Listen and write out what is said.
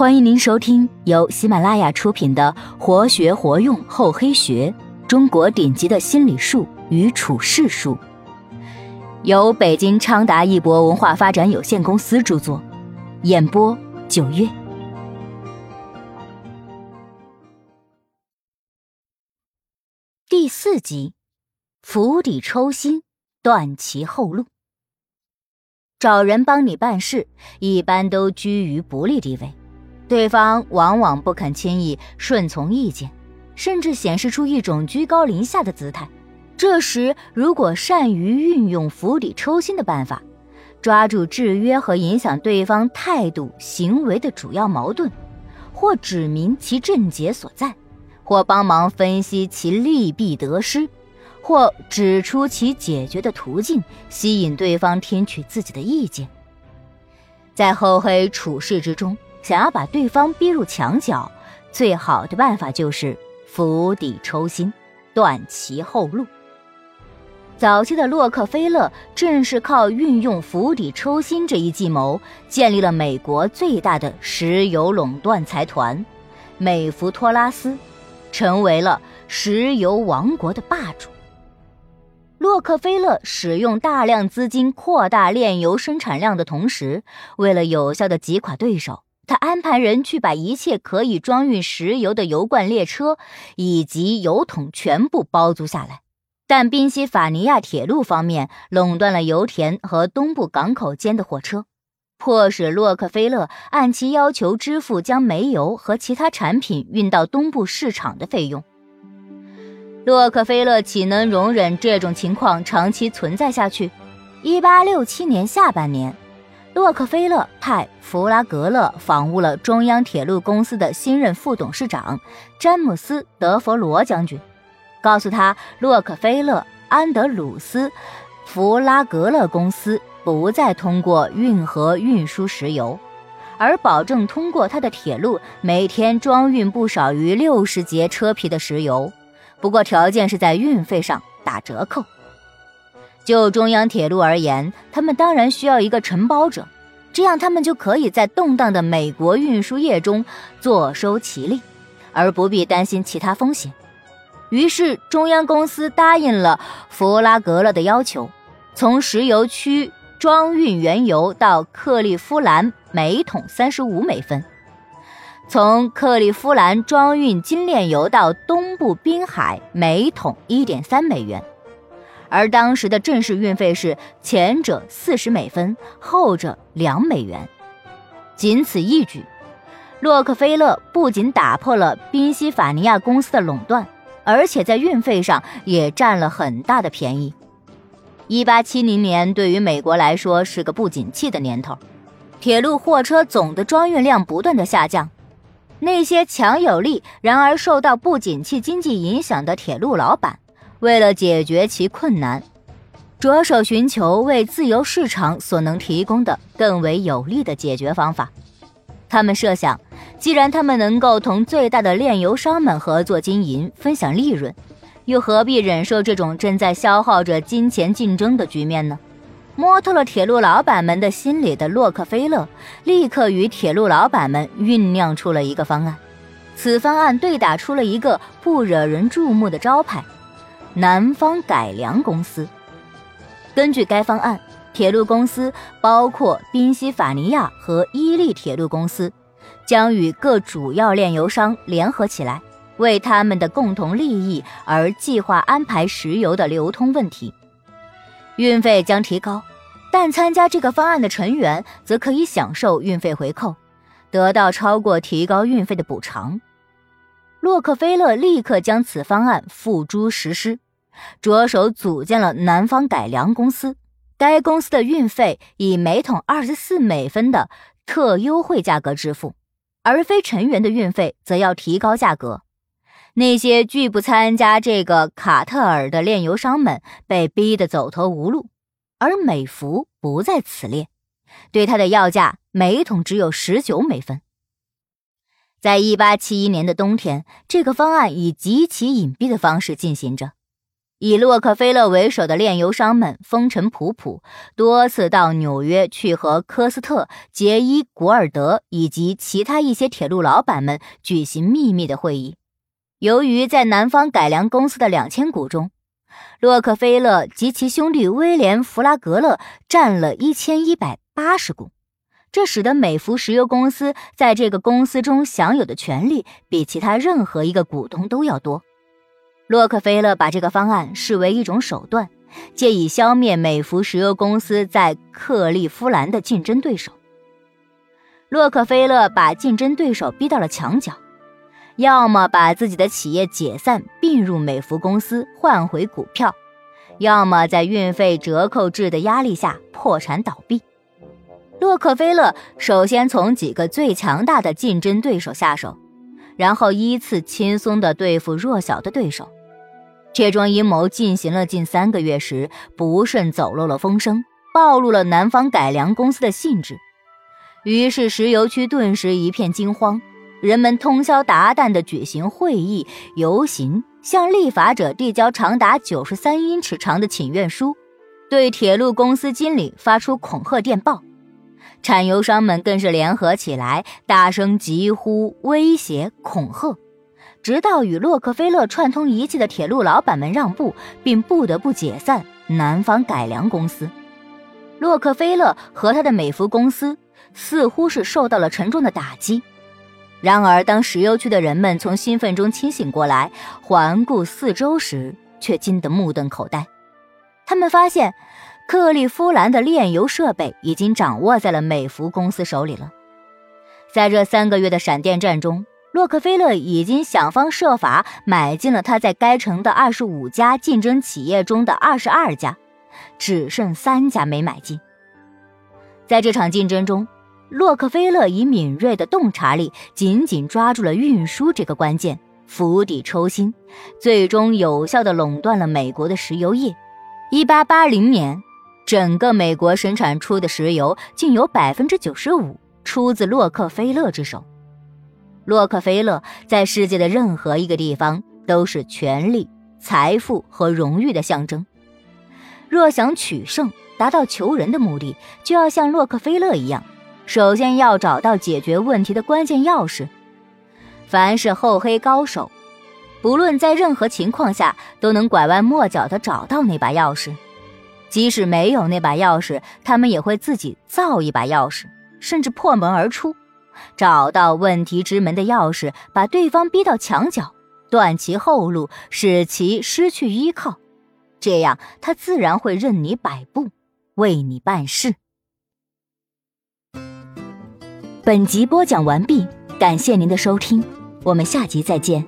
欢迎您收听由喜马拉雅出品的《活学活用厚黑学：中国顶级的心理术与处世术》，由北京昌达一博文化发展有限公司著作，演播九月。第四集，釜底抽薪，断其后路。找人帮你办事，一般都居于不利地位。对方往往不肯轻易顺从意见，甚至显示出一种居高临下的姿态。这时，如果善于运用釜底抽薪的办法，抓住制约和影响对方态度、行为的主要矛盾，或指明其症结所在，或帮忙分析其利弊得失，或指出其解决的途径，吸引对方听取自己的意见，在厚黑处事之中。想要把对方逼入墙角，最好的办法就是釜底抽薪，断其后路。早期的洛克菲勒正是靠运用釜底抽薪这一计谋，建立了美国最大的石油垄断财团——美孚托拉斯，成为了石油王国的霸主。洛克菲勒使用大量资金扩大炼油生产量的同时，为了有效的击垮对手。他安排人去把一切可以装运石油的油罐列车以及油桶全部包租下来，但宾夕法尼亚铁路方面垄断了油田和东部港口间的火车，迫使洛克菲勒按其要求支付将煤油和其他产品运到东部市场的费用。洛克菲勒岂能容忍这种情况长期存在下去？一八六七年下半年。洛克菲勒派弗拉格勒访问了中央铁路公司的新任副董事长詹姆斯·德弗罗将军，告诉他洛克菲勒、安德鲁斯、弗拉格勒公司不再通过运河运输石油，而保证通过他的铁路每天装运不少于六十节车皮的石油，不过条件是在运费上打折扣。就中央铁路而言，他们当然需要一个承包者，这样他们就可以在动荡的美国运输业中坐收其利，而不必担心其他风险。于是，中央公司答应了弗拉格勒的要求，从石油区装运原油到克利夫兰每桶三十五美分，从克利夫兰装运精炼油到东部滨海每桶一点三美元。而当时的正式运费是前者四十美分，后者两美元。仅此一举，洛克菲勒不仅打破了宾夕法尼亚公司的垄断，而且在运费上也占了很大的便宜。一八七零年对于美国来说是个不景气的年头，铁路货车总的装运量不断的下降，那些强有力然而受到不景气经济影响的铁路老板。为了解决其困难，着手寻求为自由市场所能提供的更为有利的解决方法。他们设想，既然他们能够同最大的炼油商们合作经营，分享利润，又何必忍受这种正在消耗着金钱竞争的局面呢？摸透了铁路老板们的心理的洛克菲勒，立刻与铁路老板们酝酿出了一个方案。此方案对打出了一个不惹人注目的招牌。南方改良公司根据该方案，铁路公司包括宾夕法尼亚和伊利铁路公司，将与各主要炼油商联合起来，为他们的共同利益而计划安排石油的流通问题。运费将提高，但参加这个方案的成员则可以享受运费回扣，得到超过提高运费的补偿。洛克菲勒立刻将此方案付诸实施，着手组建了南方改良公司。该公司的运费以每桶二十四美分的特优惠价格支付，而非成员的运费则要提高价格。那些拒不参加这个卡特尔的炼油商们被逼得走投无路，而美孚不在此列，对他的要价每桶只有十九美分。在一八七一年的冬天，这个方案以极其隐蔽的方式进行着。以洛克菲勒为首的炼油商们风尘仆仆，多次到纽约去和科斯特、杰伊·古尔德以及其他一些铁路老板们举行秘密的会议。由于在南方改良公司的两千股中，洛克菲勒及其兄弟威廉·弗拉格勒占了一千一百八十股，这使得美孚石油公司在这个公司中享有的权利比其他任何一个股东都要多。洛克菲勒把这个方案视为一种手段，借以消灭美孚石油公司在克利夫兰的竞争对手。洛克菲勒把竞争对手逼到了墙角，要么把自己的企业解散并入美孚公司换回股票，要么在运费折扣制的压力下破产倒闭。洛克菲勒首先从几个最强大的竞争对手下手，然后依次轻松地对付弱小的对手。这桩阴谋进行了近三个月时，不慎走漏了风声，暴露了南方改良公司的性质。于是石油区顿时一片惊慌，人们通宵达旦地举行会议、游行，向立法者递交长达九十三英尺长的请愿书，对铁路公司经理发出恐吓电报。产油商们更是联合起来，大声疾呼、威胁、恐吓。直到与洛克菲勒串通一气的铁路老板们让步，并不得不解散南方改良公司，洛克菲勒和他的美孚公司似乎是受到了沉重的打击。然而，当石油区的人们从兴奋中清醒过来，环顾四周时，却惊得目瞪口呆。他们发现，克利夫兰的炼油设备已经掌握在了美孚公司手里了。在这三个月的闪电战中，洛克菲勒已经想方设法买进了他在该城的二十五家竞争企业中的二十二家，只剩三家没买进。在这场竞争中，洛克菲勒以敏锐的洞察力紧紧抓住了运输这个关键，釜底抽薪，最终有效地垄断了美国的石油业。一八八零年，整个美国生产出的石油竟有百分之九十五出自洛克菲勒之手。洛克菲勒在世界的任何一个地方都是权力、财富和荣誉的象征。若想取胜，达到求人的目的，就要像洛克菲勒一样，首先要找到解决问题的关键钥匙。凡是厚黑高手，不论在任何情况下，都能拐弯抹角地找到那把钥匙。即使没有那把钥匙，他们也会自己造一把钥匙，甚至破门而出。找到问题之门的钥匙，把对方逼到墙角，断其后路，使其失去依靠，这样他自然会任你摆布，为你办事。本集播讲完毕，感谢您的收听，我们下集再见。